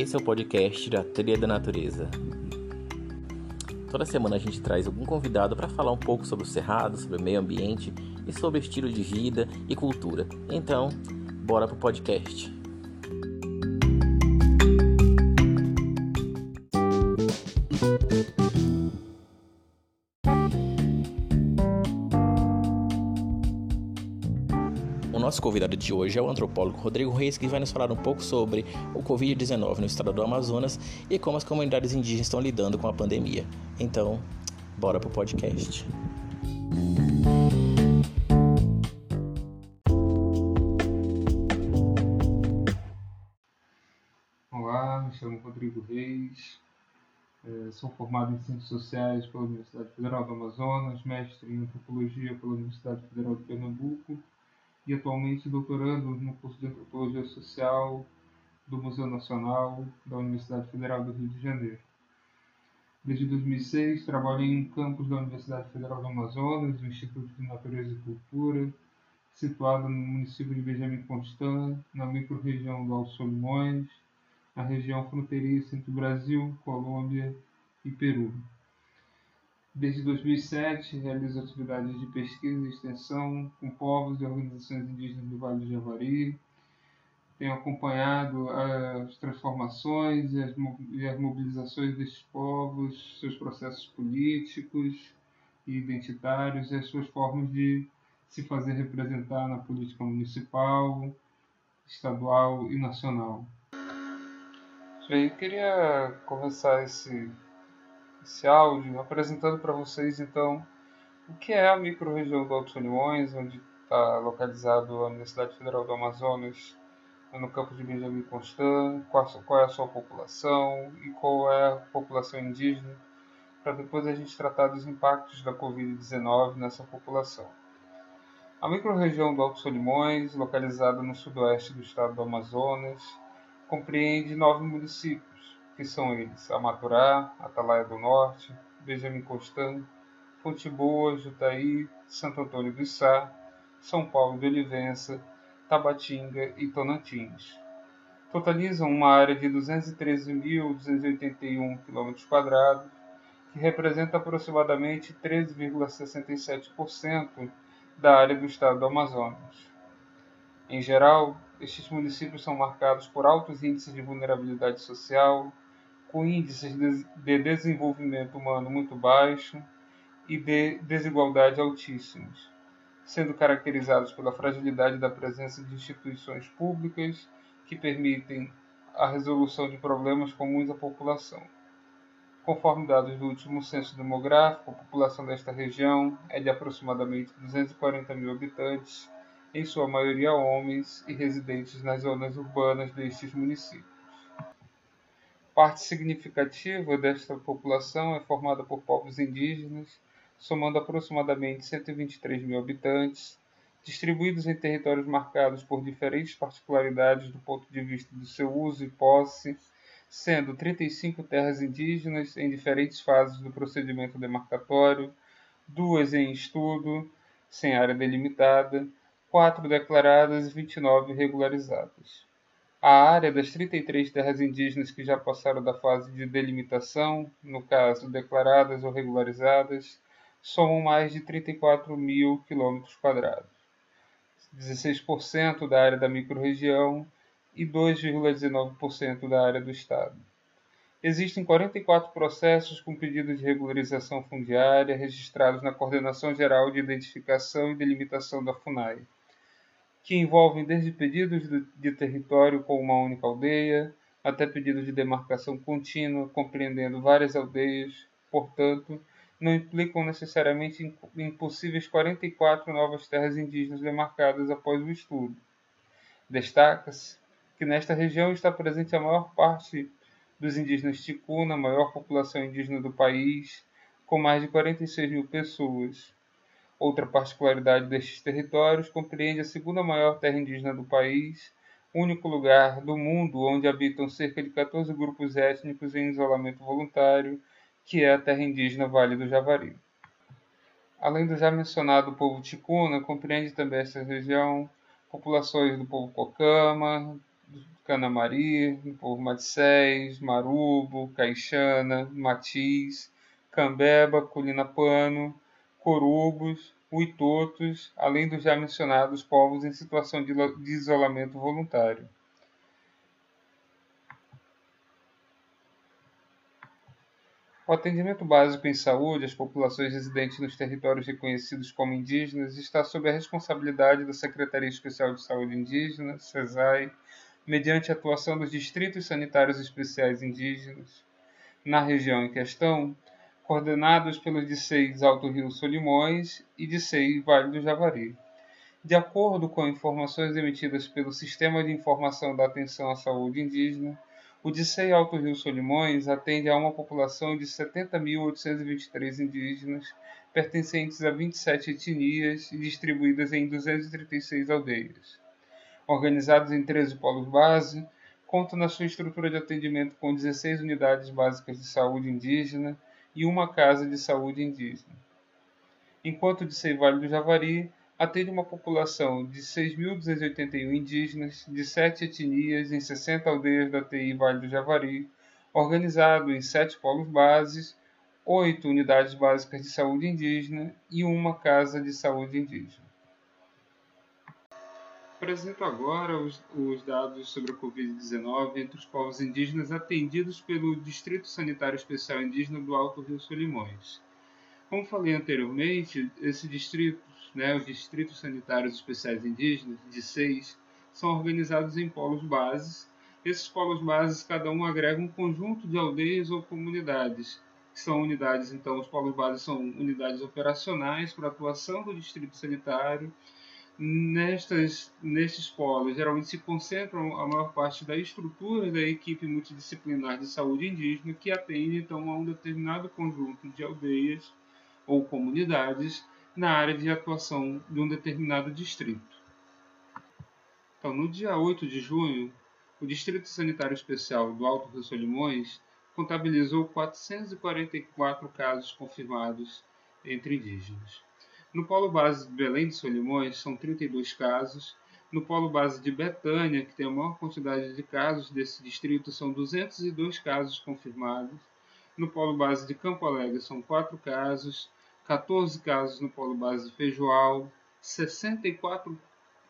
Esse é o podcast da Trilha da Natureza. Toda semana a gente traz algum convidado para falar um pouco sobre o cerrado, sobre o meio ambiente e sobre estilo de vida e cultura. Então, bora pro podcast. Convidado de hoje é o antropólogo Rodrigo Reis, que vai nos falar um pouco sobre o Covid-19 no estado do Amazonas e como as comunidades indígenas estão lidando com a pandemia. Então, bora pro podcast. Olá, me chamo Rodrigo Reis, eh, sou formado em Ciências Sociais pela Universidade Federal do Amazonas, mestre em Antropologia pela Universidade Federal de Pernambuco e atualmente doutorando no curso de Antropologia Social do Museu Nacional da Universidade Federal do Rio de Janeiro. Desde 2006, trabalhei em campus da Universidade Federal do Amazonas, no Instituto de Natureza e Cultura, situado no município de Benjamin Constant, na microrregião do Alto Solimões, na região fronteiriça entre Brasil, Colômbia e Peru. Desde 2007, realizo atividades de pesquisa e extensão com povos e organizações indígenas do Vale do Javari. Tenho acompanhado as transformações e as, mobilizações desses povos, seus processos políticos e identitários e as suas formas de se fazer representar na política municipal, estadual e nacional. Eu queria começar esse esse áudio apresentando para vocês então o que é a microrregião do Alto Solimões, onde está localizado a Universidade Federal do Amazonas, no campo de Benjamin Constant, qual, qual é a sua população e qual é a população indígena, para depois a gente tratar dos impactos da Covid-19 nessa população. A microrregião do Alto Solimões, localizada no sudoeste do estado do Amazonas, compreende nove municípios que são eles Amaturá, Atalaia do Norte, Benjamin Constant, Fonte Boa, Jutaí, Santo Antônio do Içá, São Paulo de Olivença, Tabatinga e Tonantins. Totalizam uma área de 213.281 km, que representa aproximadamente 13,67% da área do estado do Amazonas. Em geral, estes municípios são marcados por altos índices de vulnerabilidade social, com índices de desenvolvimento humano muito baixo e de desigualdade altíssimos, sendo caracterizados pela fragilidade da presença de instituições públicas que permitem a resolução de problemas comuns à população. Conforme dados do último censo demográfico, a população desta região é de aproximadamente 240 mil habitantes, em sua maioria homens e residentes nas zonas urbanas destes municípios. Parte significativa desta população é formada por povos indígenas, somando aproximadamente 123 mil habitantes, distribuídos em territórios marcados por diferentes particularidades do ponto de vista do seu uso e posse, sendo 35 terras indígenas em diferentes fases do procedimento demarcatório, duas em estudo, sem área delimitada, quatro declaradas e 29 regularizadas. A área das 33 terras indígenas que já passaram da fase de delimitação, no caso declaradas ou regularizadas, somam mais de 34 mil quilômetros quadrados, 16% da área da microrregião e 2,19% da área do Estado. Existem 44 processos com pedido de regularização fundiária registrados na Coordenação Geral de Identificação e Delimitação da FUNAI que envolvem desde pedidos de território com uma única aldeia, até pedidos de demarcação contínua, compreendendo várias aldeias, portanto, não implicam necessariamente em possíveis 44 novas terras indígenas demarcadas após o estudo. Destaca-se que nesta região está presente a maior parte dos indígenas ticuna, a maior população indígena do país, com mais de 46 mil pessoas, Outra particularidade destes territórios compreende a segunda maior terra indígena do país, único lugar do mundo onde habitam cerca de 14 grupos étnicos em isolamento voluntário, que é a terra indígena Vale do Javari. Além do já mencionado povo ticuna, compreende também esta região populações do povo Cocama, do Canamari, no povo Madicés, Marubo, Caixana, Matiz, Cambeba, Culinapano, Corugos, Uitotos, além dos já mencionados povos em situação de isolamento voluntário. O atendimento básico em saúde às populações residentes nos territórios reconhecidos como indígenas está sob a responsabilidade da Secretaria Especial de Saúde Indígena, SESAI, mediante a atuação dos Distritos Sanitários Especiais Indígenas na região em questão, coordenados pelos DICEIs Alto Rio Solimões e DICEI Vale do Javari. De acordo com informações emitidas pelo Sistema de Informação da Atenção à Saúde Indígena, o Dissei Alto Rio Solimões atende a uma população de 70.823 indígenas, pertencentes a 27 etnias e distribuídas em 236 aldeias. Organizados em 13 polos base, conta na sua estrutura de atendimento com 16 unidades básicas de saúde indígena e uma casa de saúde indígena. Enquanto Dissei Vale do Javari atende uma população de 6.281 indígenas de sete etnias em 60 aldeias da TI Vale do Javari, organizado em sete polos bases, oito unidades básicas de saúde indígena e uma casa de saúde indígena. Apresento agora os, os dados sobre a Covid-19 entre os povos indígenas atendidos pelo Distrito Sanitário Especial Indígena do Alto Rio Solimões. Como falei anteriormente, esse distrito né, os distritos sanitários especiais indígenas, de seis, são organizados em polos bases. Esses polos bases, cada um agrega um conjunto de aldeias ou comunidades, que são unidades, então, os polos bases são unidades operacionais para atuação do distrito sanitário. Nestas, nestes polos, geralmente se concentram a maior parte da estrutura da equipe multidisciplinar de saúde indígena, que atende, então, a um determinado conjunto de aldeias ou comunidades na área de atuação de um determinado distrito. Então, no dia 8 de junho, o Distrito Sanitário Especial do Alto Rio Solimões contabilizou 444 casos confirmados entre indígenas. No polo base de Belém de Solimões, são 32 casos. No polo base de Betânia, que tem a maior quantidade de casos desse distrito, são 202 casos confirmados. No polo base de Campo Alegre, são 4 casos. 14 casos no polo base de Feijoal, 64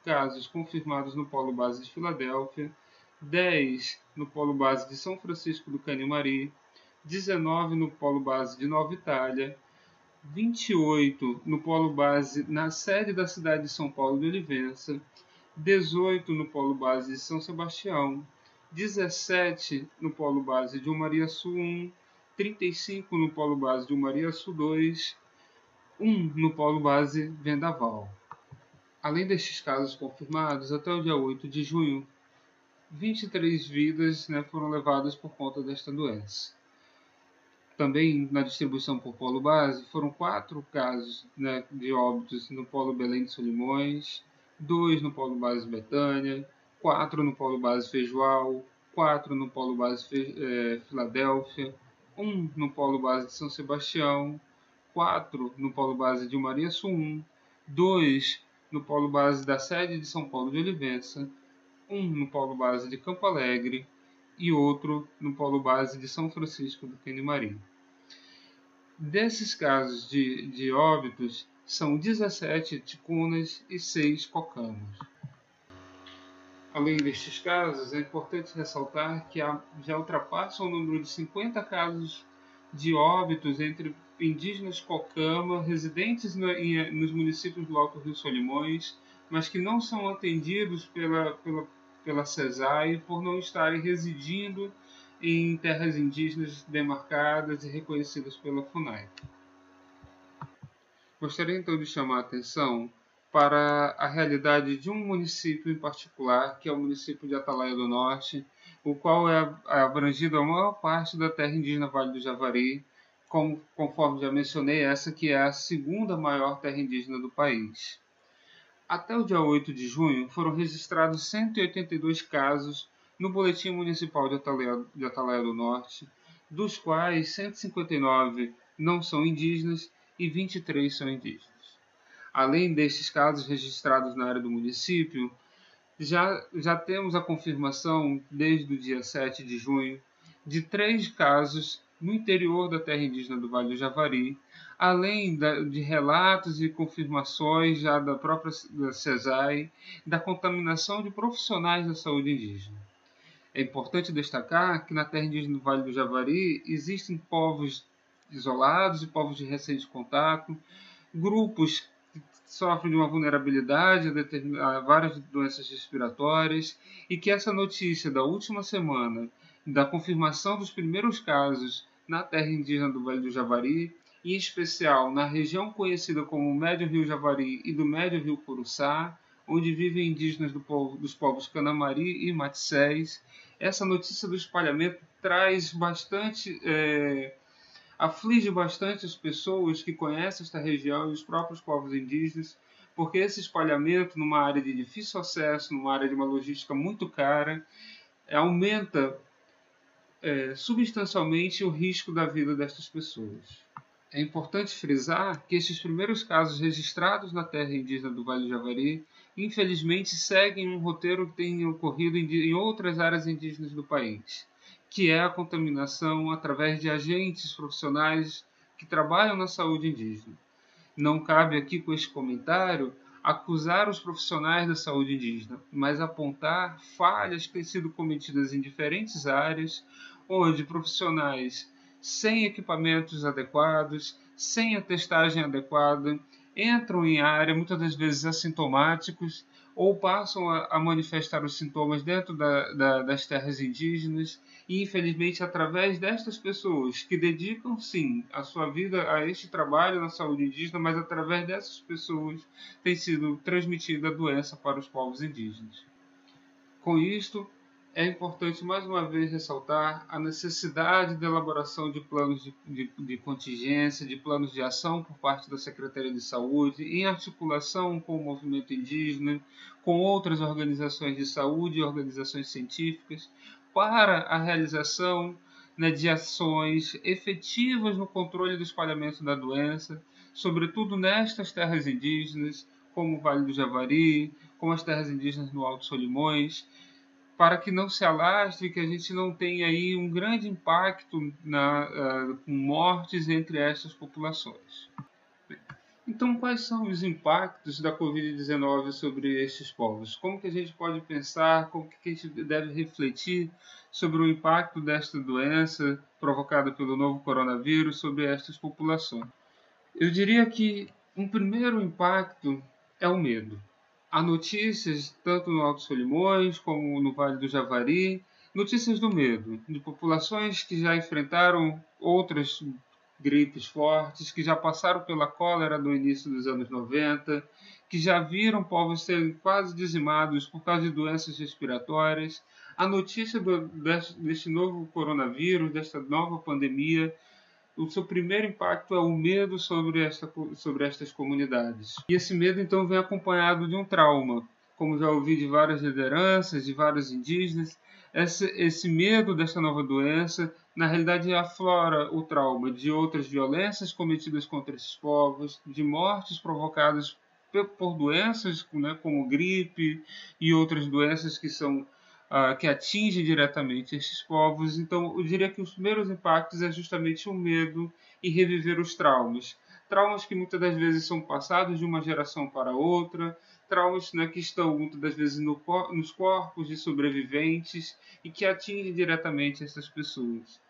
casos confirmados no polo base de Filadélfia, 10 no polo base de São Francisco do Canimari, 19 no polo base de Nova Itália, 28 no polo base na sede da cidade de São Paulo de Olivença, 18 no polo base de São Sebastião, 17 no polo base de Umariaçu 1, 35 no polo base de Umariaçu 2, um no polo base Vendaval. Além destes casos confirmados, até o dia 8 de junho, 23 vidas né, foram levadas por conta desta doença. Também na distribuição por polo base, foram quatro casos né, de óbitos no polo Belém de Solimões, dois no polo base Betânia, quatro no polo base Feijoal, quatro no polo base é, Filadélfia, um no polo base de São Sebastião, 4 no polo base de Maria 1, 2 no polo base da sede de São Paulo de Olivença, 1 no polo base de Campo Alegre e outro no polo base de São Francisco do Quenimarim. Desses casos de, de óbitos, são 17 ticunas e 6 cocamas. Além destes casos, é importante ressaltar que já ultrapassam o número de 50 casos de óbitos entre indígenas Cocama, residentes no, em, nos municípios do Alto Rio Solimões, mas que não são atendidos pela, pela, pela CESAI por não estarem residindo em terras indígenas demarcadas e reconhecidas pela FUNAI. Gostaria então de chamar a atenção para a realidade de um município em particular, que é o município de Atalaia do Norte, o qual é abrangido a maior parte da terra indígena Vale do Javari, como, conforme já mencionei, essa que é a segunda maior terra indígena do país. Até o dia 8 de junho, foram registrados 182 casos no Boletim Municipal de Atalaia, de Atalaia do Norte, dos quais 159 não são indígenas e 23 são indígenas. Além destes casos registrados na área do município, já, já temos a confirmação, desde o dia 7 de junho, de três casos no interior da terra indígena do Vale do Javari, além de relatos e confirmações já da própria da CESAI da contaminação de profissionais da saúde indígena. É importante destacar que na terra indígena do Vale do Javari existem povos isolados e povos de recente contato, grupos que sofrem de uma vulnerabilidade a, a várias doenças respiratórias e que essa notícia da última semana da confirmação dos primeiros casos na terra indígena do Vale do Javari, em especial na região conhecida como Médio Rio Javari e do Médio Rio Curuçá, onde vivem indígenas do povo, dos povos Canamari e Maticés. Essa notícia do espalhamento traz bastante, é, aflige bastante as pessoas que conhecem esta região e os próprios povos indígenas, porque esse espalhamento numa área de difícil acesso, numa área de uma logística muito cara, aumenta é, substancialmente o risco da vida destas pessoas. É importante frisar que estes primeiros casos registrados na terra indígena do Vale do Javari, infelizmente, seguem um roteiro que tem ocorrido em outras áreas indígenas do país, que é a contaminação através de agentes profissionais que trabalham na saúde indígena. Não cabe aqui com este comentário acusar os profissionais da saúde indígena, mas apontar falhas que têm sido cometidas em diferentes áreas, onde profissionais sem equipamentos adequados, sem a testagem adequada, entram em área muitas das vezes assintomáticos ou passam a, a manifestar os sintomas dentro da, da, das terras indígenas e infelizmente através destas pessoas que dedicam sim a sua vida a este trabalho na saúde indígena, mas através dessas pessoas tem sido transmitida a doença para os povos indígenas. Com isto, é importante mais uma vez ressaltar a necessidade da elaboração de planos de, de, de, contingência, de planos de ação por parte da Secretaria de Saúde, em articulação com o movimento indígena, com outras organizações de saúde e organizações científicas, para a realização né, de ações efetivas no controle do espalhamento da doença, sobretudo nestas terras indígenas, como o Vale do Javari, como as terras indígenas no Alto Solimões, para que não se alastre, que a gente não tenha aí um grande impacto na, uh, com mortes entre estas populações. Então, quais são os impactos da Covid-19 sobre estes povos? Como que a gente pode pensar, como que a gente deve refletir sobre o impacto desta doença provocada pelo novo coronavírus sobre estas populações? Eu diria que um primeiro impacto é o medo há notícias, tanto no Alto Solimões como no Vale do Javari, notícias do medo, de populações que já enfrentaram outras gripes fortes, que já passaram pela cólera no início dos anos 90, que já viram povos serem quase dizimados por causa de doenças respiratórias. A notícia do, deste, deste novo coronavírus, desta nova pandemia, o seu primeiro impacto é o medo sobre, sobre estas comunidades. E esse medo então vem acompanhado de um trauma, como já ouvi de várias lideranças, de vários indígenas. Esse, esse medo desta nova doença, na realidade, aflora o trauma de outras violências cometidas contra esses povos, de mortes provocadas por doenças né, como gripe e outras doenças que são uh, que atinge diretamente esses povos. Então, eu diria que os primeiros impactos é justamente o medo e reviver os traumas. Traumas que muitas das vezes são passados de uma geração para outra, traumas né, que estão muitas das vezes no, nos corpos de sobreviventes e que atingem diretamente essas pessoas.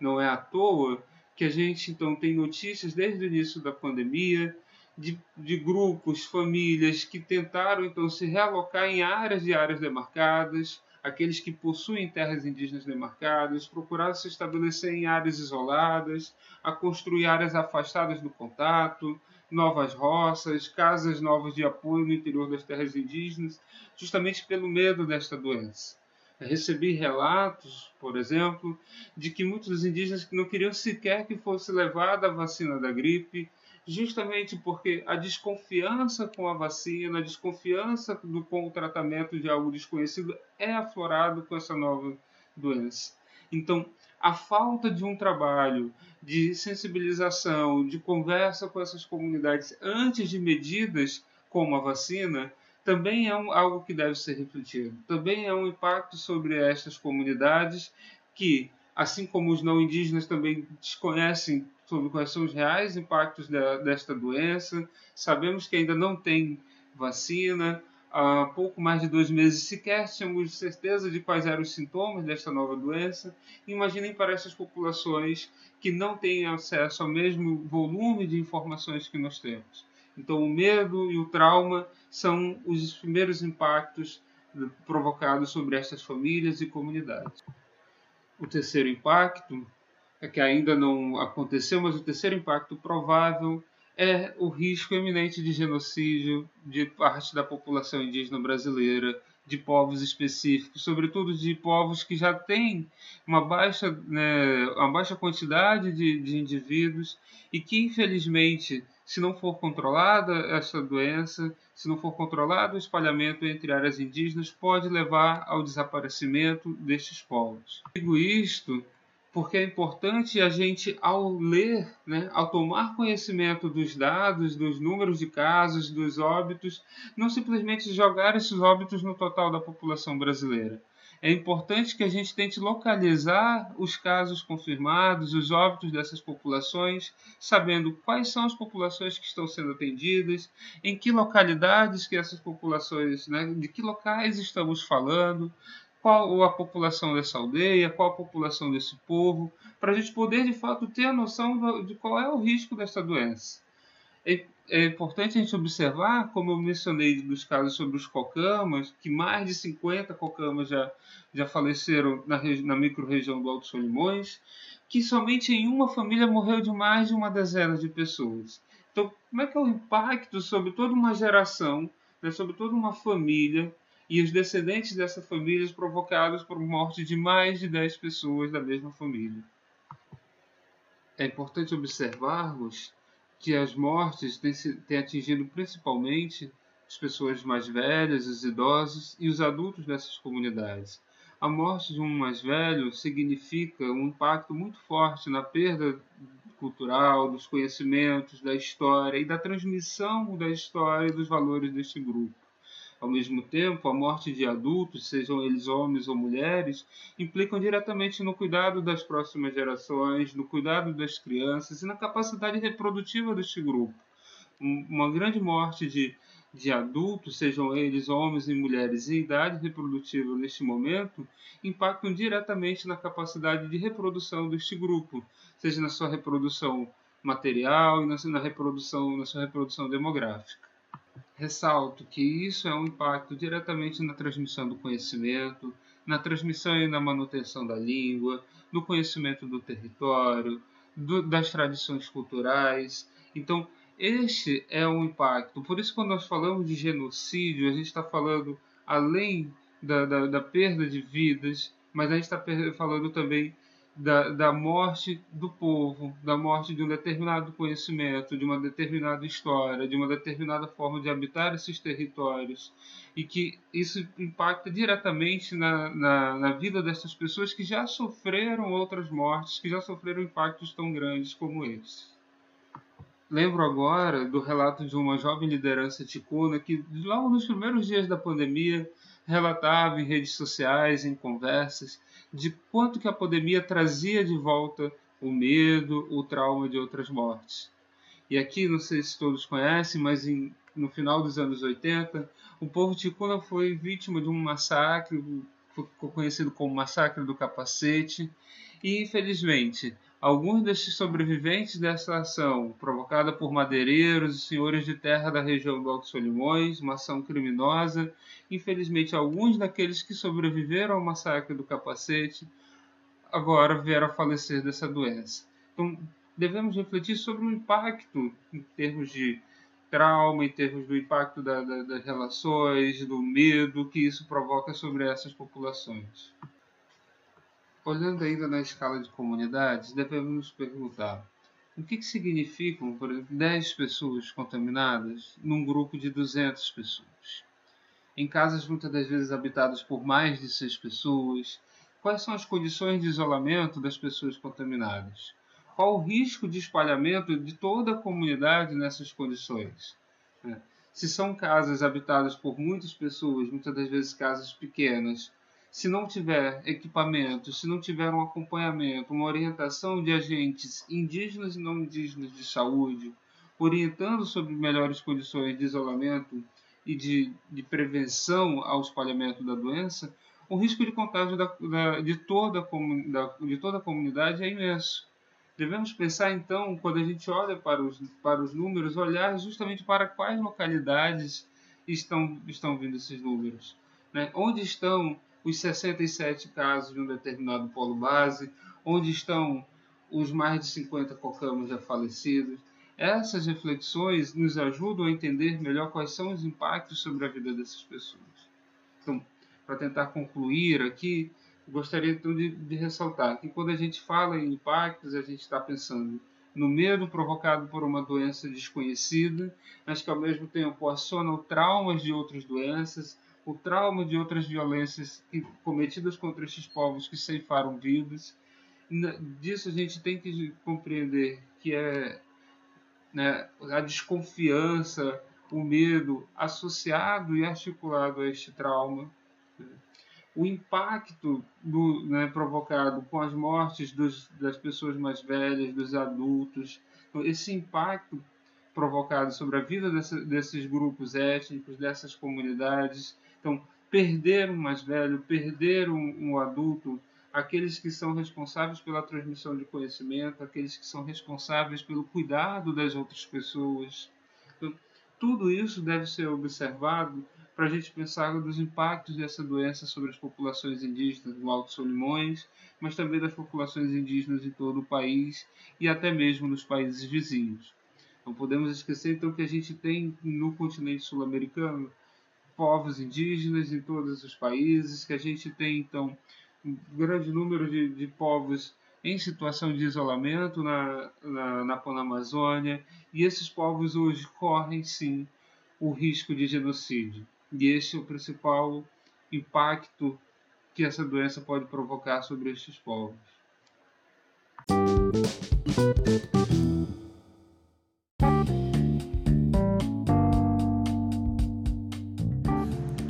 Não é à toa que a gente então tem notícias desde o início da pandemia de, de, grupos, famílias que tentaram então se realocar em áreas e áreas demarcadas, aqueles que possuem terras indígenas demarcadas, procurar se estabelecer em áreas isoladas, a construir áreas afastadas do contato, novas roças, casas novas de apoio no interior das terras indígenas, justamente pelo medo desta doença. Recebi relatos, por exemplo, de que muitos indígenas não queriam sequer que fosse levada a vacina da gripe justamente porque a desconfiança com a vacina, a desconfiança do, com o tratamento de algo desconhecido é aflorado com essa nova doença. Então, a falta de um trabalho de sensibilização, de conversa com essas comunidades antes de medidas como a vacina, também é um, algo que deve ser refletido. Também é um impacto sobre estas comunidades que, assim como os não indígenas também desconhecem sobre quais são os reais impactos desta doença, sabemos que ainda não tem vacina, há pouco mais de dois meses sequer tínhamos certeza de quais eram os sintomas desta nova doença. Imaginem para essas populações que não têm acesso ao mesmo volume de informações que nós temos. Então, o medo e o trauma são os primeiros impactos provocados sobre estas famílias e comunidades. O terceiro impacto que ainda não aconteceu, mas o terceiro impacto provável é o risco eminente de genocídio de parte da população indígena brasileira, de povos específicos, sobretudo de povos que já têm uma baixa, né, uma baixa quantidade de, de indivíduos e que, infelizmente, se não for controlada essa doença, se não for controlado o espalhamento entre áreas indígenas, pode levar ao desaparecimento destes povos. Digo isto porque é importante a gente, ao ler, né, ao tomar conhecimento dos dados, dos números de casos, dos óbitos, não simplesmente jogar esses óbitos no total da população brasileira. É importante que a gente tente localizar os casos confirmados, os óbitos dessas populações, sabendo quais são as populações que estão sendo atendidas, em que localidades que essas populações, né, de que locais estamos falando, qual a população dessa aldeia, qual a população desse povo, para a gente poder de fato ter a noção de qual é o risco dessa doença. É, é importante a gente observar, como eu mencionei dos casos sobre os cocamas, que mais de 50 cocamas já, já faleceram na, na micro-região do Alto Solimões, que somente em uma família morreu de mais de uma dezena de pessoas. Então, como é que é o impacto sobre toda uma geração, né, sobre toda uma família, e os descendentes dessa família provocados por morte de mais de 10 pessoas da mesma família. É importante observarmos que as mortes têm atingido principalmente as pessoas mais velhas, os idosos e os adultos dessas comunidades. A morte de um mais velho significa um impacto muito forte na perda cultural, dos conhecimentos, da história e da transmissão da história e dos valores deste grupo. Ao mesmo tempo, a morte de adultos, sejam eles homens ou mulheres, implicam diretamente no cuidado das próximas gerações, no cuidado das crianças e na capacidade reprodutiva deste grupo. Uma grande morte de, de adultos, sejam eles homens e mulheres em idade reprodutiva neste momento, impactam diretamente na capacidade de reprodução deste grupo, seja na sua reprodução material e na, na reprodução, na sua reprodução demográfica. Ressalto que isso é um impacto diretamente na transmissão do conhecimento, na transmissão e na manutenção da língua, no conhecimento do território, do, das tradições culturais. Então, este é um impacto. Por isso, quando nós falamos de genocídio, a gente está falando além da, da, da perda de vidas, mas a gente está falando também da, da morte do povo, da morte de um determinado conhecimento, de uma determinada história, de uma determinada forma de habitar esses territórios, e que isso impacta diretamente na, na, na vida dessas pessoas que já sofreram outras mortes, que já sofreram impactos tão grandes como esse. Lembro agora do relato de uma jovem liderança ticuna que, logo nos primeiros dias da pandemia, relatava em redes sociais, em conversas, de quanto que a pandemia trazia de volta o medo, o trauma de outras mortes. E aqui, não sei se todos conhecem, mas em, no final dos anos 80, o povo ticuna foi vítima de um massacre, ficou conhecido como Massacre do Capacete, e infelizmente Alguns destes sobreviventes dessa ação, provocada por madeireiros e senhores de terra da região do Alto Solimões, uma ação criminosa, infelizmente alguns daqueles que sobreviveram ao massacre do capacete agora vieram a falecer dessa doença. Então, devemos refletir sobre o impacto em termos de trauma, em termos do impacto da, da, das relações, do medo que isso provoca sobre essas populações. Olhando ainda na escala de comunidades, devemos nos perguntar o que, que significam, por exemplo, 10 pessoas contaminadas num grupo de 200 pessoas. Em casas muitas das vezes habitadas por mais de 6 pessoas, quais são as condições de isolamento das pessoas contaminadas? Qual o risco de espalhamento de toda a comunidade nessas condições? É. se são casas habitadas por muitas pessoas, muitas das vezes casas pequenas, se não tiver equipamento, se não tiver um acompanhamento, uma orientação de agentes indígenas e não indígenas de saúde, orientando sobre melhores condições de isolamento e de, de prevenção ao espalhamento da doença, o risco de contágio da, da, de, toda da, de toda a comunidade é imenso. Devemos pensar, então, quando a gente olha para os, para os números, olhar justamente para quais localidades estão, estão vindo esses números. Né? Onde estão os 67 casos de um determinado polo base, onde estão os mais de 50 cocamos já falecidos. Essas reflexões nos ajudam a entender melhor quais são os impactos sobre a vida dessas pessoas. Então, para tentar concluir aqui, gostaria então de, de, ressaltar que quando a gente fala em impactos, a gente está pensando no medo provocado por uma doença desconhecida, mas que ao mesmo tempo aciona traumas de outras doenças, o trauma de outras violências cometidas contra estes povos que ceifaram vidas. Disso a gente tem que compreender que é né, a desconfiança, o medo associado e articulado a este trauma. O impacto do, né, provocado com as mortes dos, das pessoas mais velhas, dos adultos, então, esse impacto provocado sobre a vida dessa, desses grupos étnicos, dessas comunidades, então, perder um mais velho, perder um, um adulto, aqueles que são responsáveis pela transmissão de conhecimento, aqueles que são responsáveis pelo cuidado das outras pessoas. Então, tudo isso deve ser observado para a gente pensar dos impactos dessa doença sobre as populações indígenas do Alto Solimões, mas também das populações indígenas de todo o país e até mesmo nos países vizinhos. Não podemos esquecer então que a gente tem no continente sul-americano povos indígenas em todos os países, que a gente tem então um grande número de, de povos em situação de isolamento na, na, na Panamazônia, e esses povos hoje correm sim o risco de genocídio. E esse é o principal impacto que essa doença pode provocar sobre estes povos.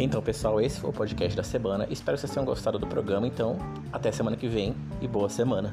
Então, pessoal, esse foi o podcast da semana. Espero que vocês tenham gostado do programa. Então, até semana que vem e boa semana.